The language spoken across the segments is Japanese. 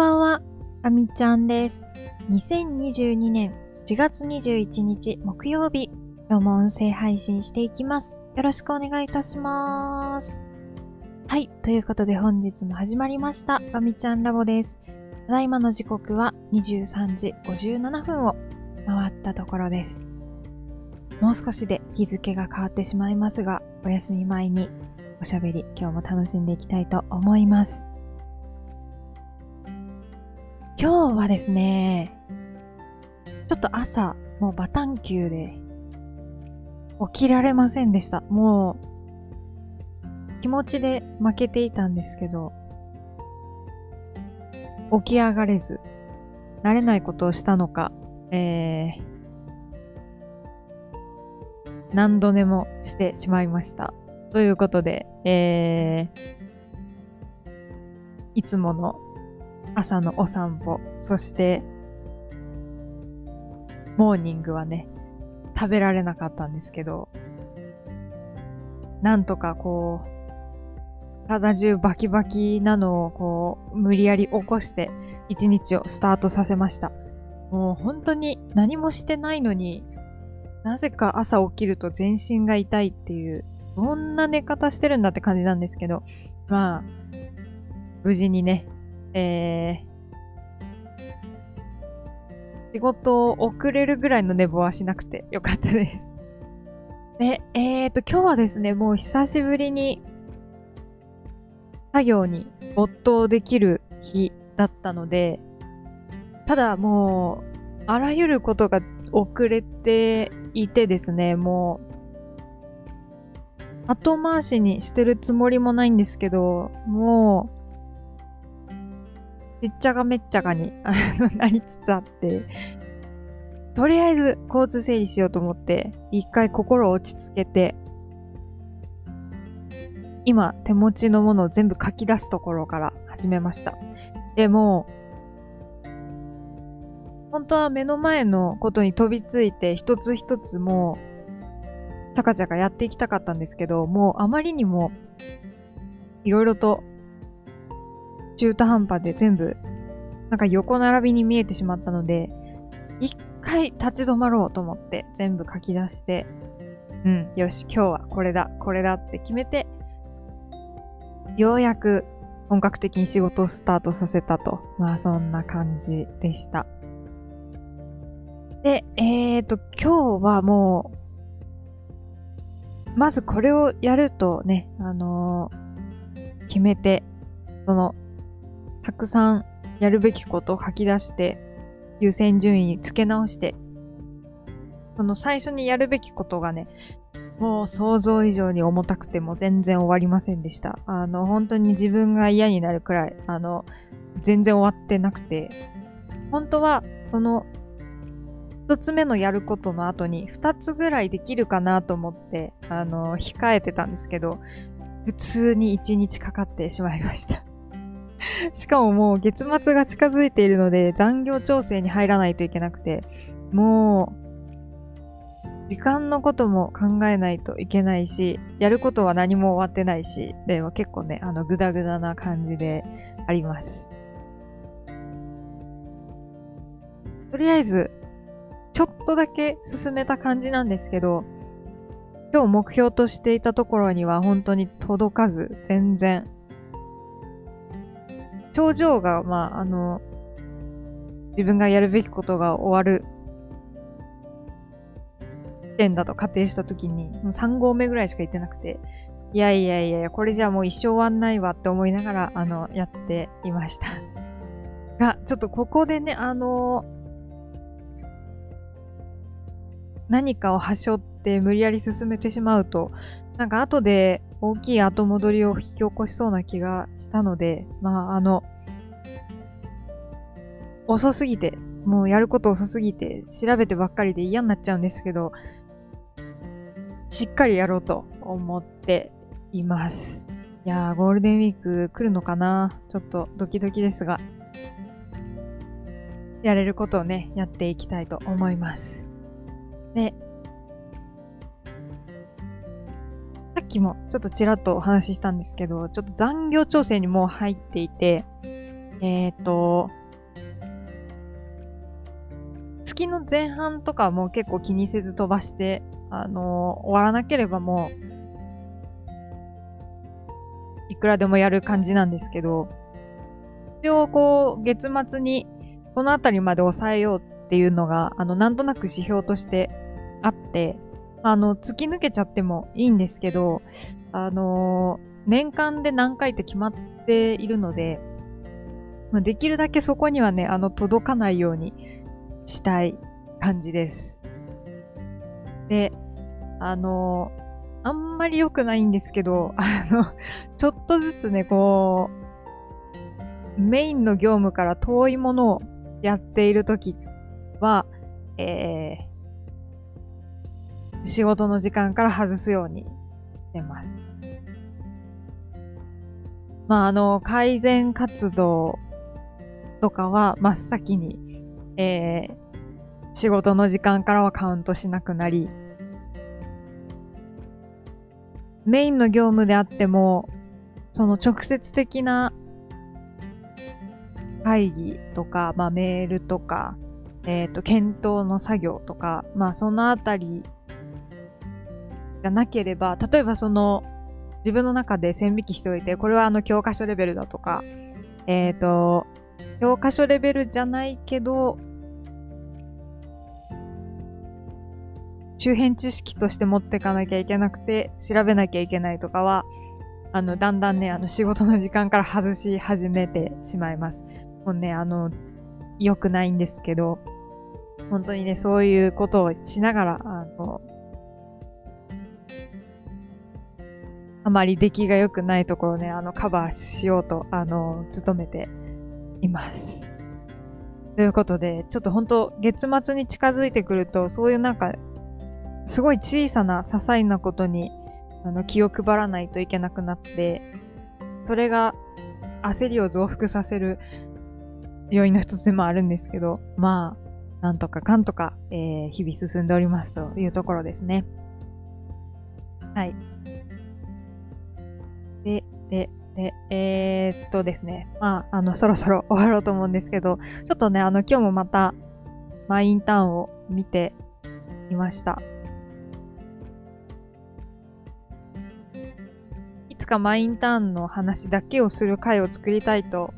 ばんは、あみちゃんです。2022年7月21日木曜日、今日も音声配信していきます。よろしくお願いいたします。はい、ということで本日も始まりました、あみちゃんラボです。ただいまの時刻は23時57分を回ったところです。もう少しで日付が変わってしまいますが、お休み前におしゃべり今日も楽しんでいきたいと思います。今日はですね、ちょっと朝、もうバタン級で起きられませんでした。もう気持ちで負けていたんですけど、起き上がれず、慣れないことをしたのか、えー、何度でもしてしまいました。ということで、えー、いつもの朝のお散歩、そして、モーニングはね、食べられなかったんですけど、なんとかこう、体中バキバキなのをこう、無理やり起こして、一日をスタートさせました。もう本当に何もしてないのに、なぜか朝起きると全身が痛いっていう、どんな寝方してるんだって感じなんですけど、まあ、無事にね、えー、仕事を遅れるぐらいの寝坊はしなくてよかったです。で、えーと、今日はですね、もう久しぶりに作業に没頭できる日だったので、ただもう、あらゆることが遅れていてですね、もう、後回しにしてるつもりもないんですけど、もう、ちっちゃがめっちゃがに なりつつあって、とりあえず交通整理しようと思って、一回心を落ち着けて、今手持ちのものを全部書き出すところから始めました。でも、本当は目の前のことに飛びついて一つ一つもう、ちゃかちゃかやっていきたかったんですけど、もうあまりにも、いろいろと、中途半端で全部、なんか横並びに見えてしまったので、一回立ち止まろうと思って全部書き出して、うん、よし、今日はこれだ、これだって決めて、ようやく本格的に仕事をスタートさせたと。まあそんな感じでした。で、えーと、今日はもう、まずこれをやるとね、あのー決めて、その、たくさんやるべきことを書き出して、優先順位に付け直して、その最初にやるべきことがね、もう想像以上に重たくても全然終わりませんでした。あの、本当に自分が嫌になるくらい、あの、全然終わってなくて、本当は、その、一つ目のやることの後に二つぐらいできるかなと思って、あの、控えてたんですけど、普通に一日かかってしまいました。しかももう月末が近づいているので残業調整に入らないといけなくて、もう、時間のことも考えないといけないし、やることは何も終わってないし、でも結構ね、あの、ぐだぐだな感じであります。とりあえず、ちょっとだけ進めた感じなんですけど、今日目標としていたところには本当に届かず、全然。頂上が、まあ、あの、自分がやるべきことが終わる地点だと仮定したときに、もう3合目ぐらいしか行ってなくて、いやいやいや、これじゃもう一生終わんないわって思いながら、あの、やっていました。が、ちょっとここでね、あの何かを端折って無理やり進めてしまうと、なんか後で大きい後戻りを引き起こしそうな気がしたので、まああの、遅すぎて、もうやること遅すぎて、調べてばっかりで嫌になっちゃうんですけど、しっかりやろうと思っています。いやー、ゴールデンウィーク来るのかな？ちょっとドキドキですが、やれることをね、やっていきたいと思います。で、きもちょっとちらっとお話ししたんですけど、ちょっと残業調整にもう入っていて、えっ、ー、と、月の前半とかも結構気にせず飛ばして、あの終わらなければもう、いくらでもやる感じなんですけど、一応こう、月末にこのあたりまで抑えようっていうのが、あの、なんとなく指標としてあって、あの、突き抜けちゃってもいいんですけど、あの年間で何回って決まっているので、ま、できるだけそこにはね、あの、届かないようにしたい感じです。で、あの、あんまり良くないんですけど、あの、ちょっとずつね、こう、メインの業務から遠いものをやっているときは、えー、仕事の時間から外すようにしてます。まあ、あの、改善活動とかは真っ先に、えー、仕事の時間からはカウントしなくなり、メインの業務であっても、その直接的な会議とか、まあメールとか、えっ、ー、と、検討の作業とか、まあそのあたりがなければ、例えばその自分の中で線引きしておいて、これはあの教科書レベルだとか、えっ、ー、と、教科書レベルじゃないけど、周辺知識として持っていかなきゃいけなくて、調べなきゃいけないとかは、あの、だんだんね、あの、仕事の時間から外し始めてしまいます。もうね、あの、良くないんですけど、本当にね、そういうことをしながら、あの、あまり出来が良くないところね、あの、カバーしようと、あの、努めています。ということで、ちょっと本当月末に近づいてくると、そういうなんか、すごい小さな些細なことに、あの、気を配らないといけなくなって、それが焦りを増幅させる要因の一つでもあるんですけど、まあ、なんとかかんとか、えー、日々進んでおりますというところですね。はい。で、で、えー、っとですね。まあ、あの、そろそろ終わろうと思うんですけど、ちょっとね、あの、今日もまた、マインターンを見ていました。いつかマインターンの話だけをする回を作りたいと、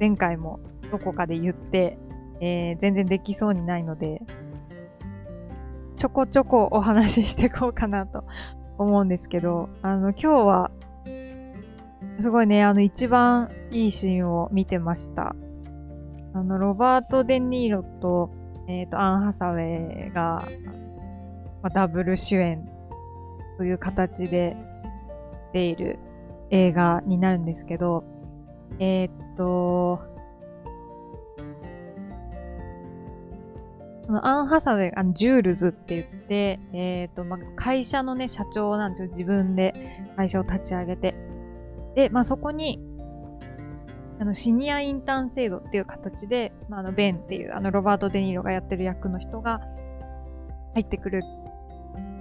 前回もどこかで言って、えー、全然できそうにないので、ちょこちょこお話ししていこうかなと思うんですけど、あの、今日は、すごいね、あの、一番いいシーンを見てました。あの、ロバート・デ・ニーロと、えっ、ー、と、アン・ハサウェイが、まあ、ダブル主演という形で出ている映画になるんですけど、えー、っと、そのアン・ハサウェイ、あの、ジュールズって言って、えっ、ー、と、まあ、会社のね、社長なんですよ。自分で会社を立ち上げて。で、まあ、そこに、あの、シニアインターン制度っていう形で、まあ、あの、ベンっていう、あの、ロバート・デ・ニーロがやってる役の人が入ってくる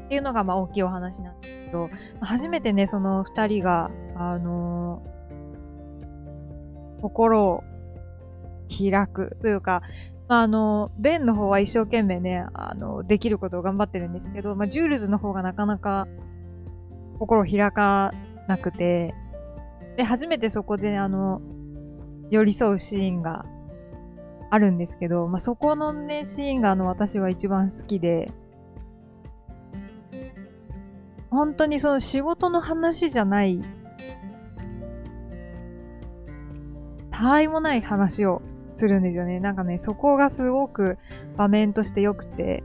っていうのが、まあ、大きいお話なんですけど、まあ初めてね、その二人が、あのー、心を開くというか、あ、あの、ベンの方は一生懸命ね、あの、できることを頑張ってるんですけど、まあ、ジュールズの方がなかなか心を開かなくて、で、初めてそこで、あの、寄り添うシーンがあるんですけど、まあ、そこのね、シーンがあの、私は一番好きで、本当にその仕事の話じゃない、たわいもない話をするんですよね。なんかね、そこがすごく場面として良くて。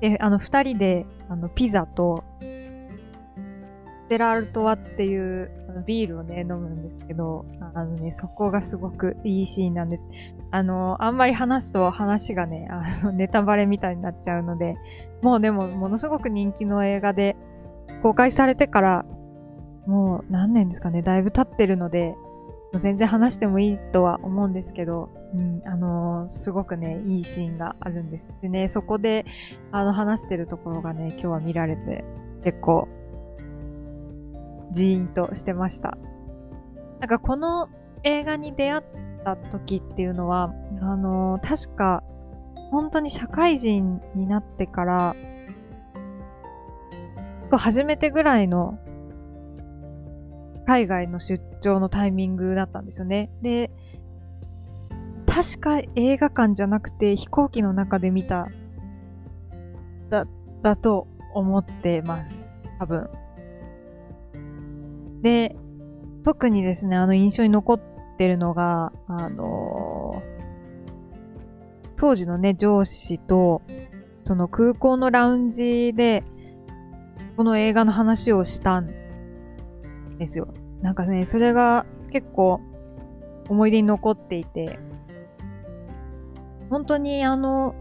で、あの、二人で、あの、ピザと、ステラルトワっていうあのビールをね、飲むんですけど、あのね、そこがすごくいいシーンなんです。あの、あんまり話すと話がね、あの、ネタバレみたいになっちゃうので、もうでも、ものすごく人気の映画で、公開されてから、もう何年ですかね、だいぶ経ってるので、全然話してもいいとは思うんですけど、うん、あのー、すごくね、いいシーンがあるんです。でね、そこで、あの、話してるところがね、今日は見られて、結構、ジーンとしてました。なんかこの映画に出会った時っていうのは、あのー、確か、本当に社会人になってから、初めてぐらいの海外の出張のタイミングだったんですよね。で、確か映画館じゃなくて飛行機の中で見た、だ、だと思ってます。多分。で、特にですね、あの印象に残ってるのが、あのー、当時のね、上司と、その空港のラウンジで、この映画の話をしたんですよ。なんかね、それが結構思い出に残っていて、本当にあの、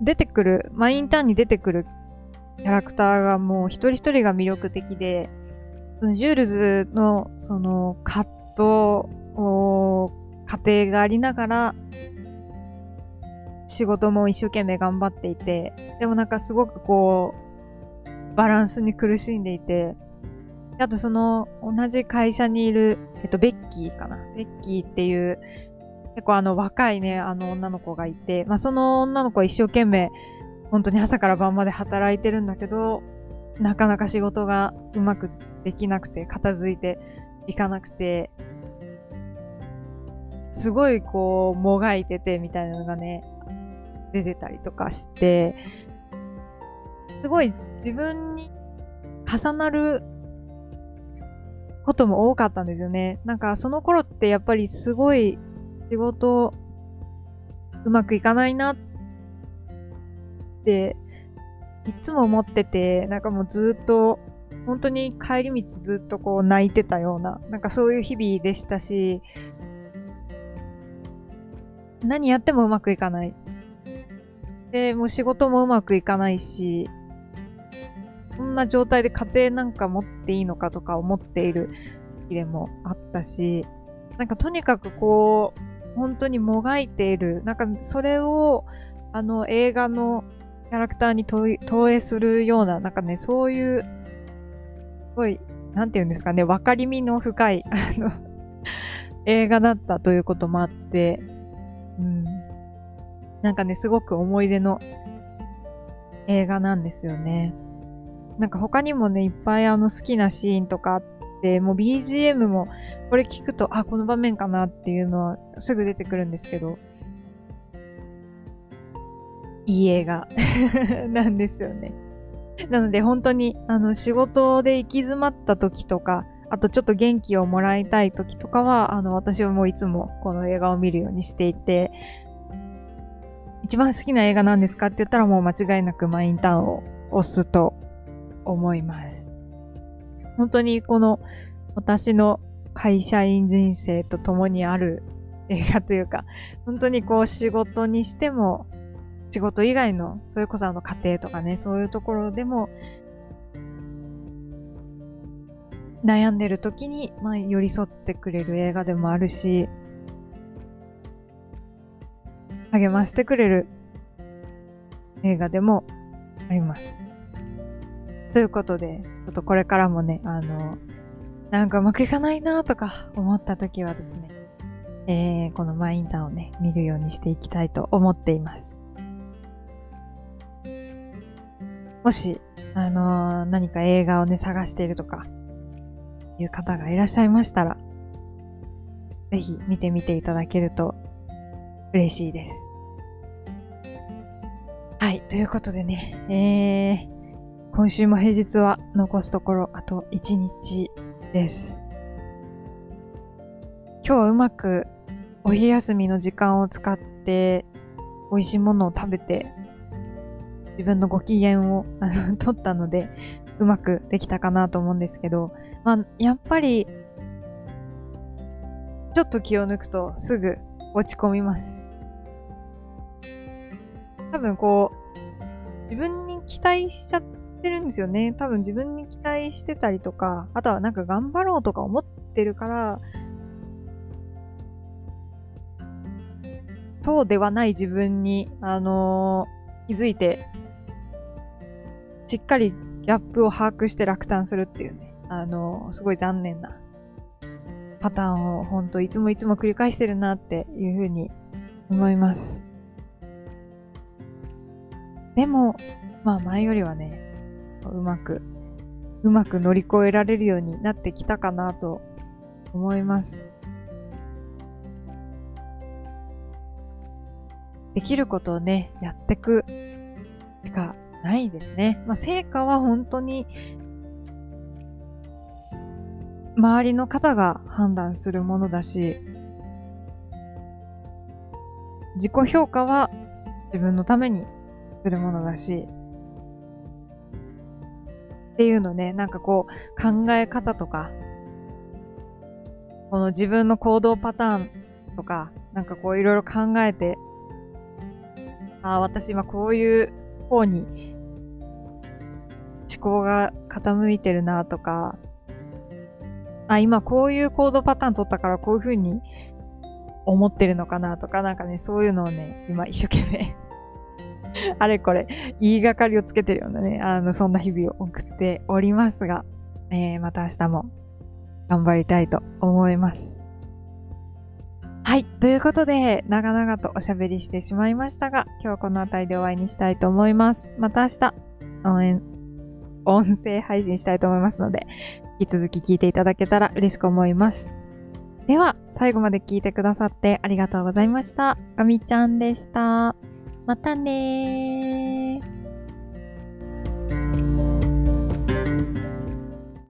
出てくる、マインターンに出てくるキャラクターがもう一人一人が魅力的で、そのジュールズのその葛藤を、家庭がありながら、仕事も一生懸命頑張っていて、でもなんかすごくこう、バランスに苦しんでいて、あとその同じ会社にいる、えっと、ベッキーかな。ベッキーっていう、結構あの若いね、あの女の子がいて、まあその女の子は一生懸命本当に朝から晩まで働いてるんだけど、なかなか仕事がうまくできなくて、片付いていかなくて、すごいこう、もがいててみたいなのがね、出てたりとかして、すごい自分に重なることも多かったんですよね。なんかその頃ってやっぱりすごい仕事うまくいかないなって、いつも思ってて、なんかもうずっと、本当に帰り道ずっとこう泣いてたような、なんかそういう日々でしたし、何やってもうまくいかない。で、もう仕事もうまくいかないし、こんな状態で家庭なんか持っていいのかとか思っている時でもあったし、なんかとにかくこう、本当にもがいている。なんかそれを、あの映画のキャラクターに投影するような、なんかね、そういう、すごい、なんて言うんですかね、分かりみの深い、あの映画だったということもあって、うん。なんかね、すごく思い出の映画なんですよね。なんか他にもね、いっぱいあの好きなシーンとかあって、もう BGM もこれ聞くと、あ、この場面かなっていうのはすぐ出てくるんですけど、いい映画 なんですよね。なので本当にあの仕事で行き詰まった時とか、あとちょっと元気をもらいたい時とかは、あの私はもういつもこの映画を見るようにしていて、一番好きな映画なんですかって言ったらもう間違いなくマインターンを押すと思います。本当にこの私の会社員人生と共にある映画というか、本当にこう仕事にしても仕事以外の、それこそあの家庭とかね、そういうところでも、悩んでる時に、まあ、寄り添ってくれる映画でもあるし、励ましてくれる映画でもあります。ということで、ちょっとこれからもね、あの、なんかうまくいかないなとか思った時はですね、えー、このマインターをね、見るようにしていきたいと思っています。もし、あのー、何か映画をね、探しているとか、いう方がいらっしゃいましたら、ぜひ見てみていただけると嬉しいです。はい、ということでね、えー、今週も平日は残すところあと1日です。今日はうまくお昼休みの時間を使って美味しいものを食べて自分のご機嫌を 取ったので、うまくできたかなと思うんですけど、まあ、やっぱり、ちょっと気を抜くとすぐ落ち込みます。多分こう、自分に期待しちゃってるんですよね。多分自分に期待してたりとか、あとはなんか頑張ろうとか思ってるから、そうではない自分に、あのー、気づいてしっかりギャップを把握して落胆するっていうね、あの、すごい残念なパターンをほんといつもいつも繰り返してるなっていうふうに思います。でも、まあ前よりはね、うまく、うまく乗り越えられるようになってきたかなと思います。できることをね、やってくしかないですね。まあ成果は本当に周りの方が判断するものだし、自己評価は自分のためにするものだし、っていうのね、なんかこう考え方とか、この自分の行動パターンとか、なんかこういろいろ考えて、ああ、私今こういう方に思考が傾いてるなとか、あ、今こういうコードパターン取ったからこういう風に思ってるのかなとか、なんかね、そういうのをね、今一生懸命 あれこれ、言いがかりをつけてるようなね、あの、そんな日々を送っておりますが、えー、また明日も頑張りたいと思います。はい。ということで、長々とおしゃべりしてしまいましたが、今日はこの辺りでお会いにしたいと思います。また明日、応援、音声配信したいと思いますので、引き続き聞いていただけたら嬉しく思います。では、最後まで聞いてくださってありがとうございました。ガミちゃんでした。またねー。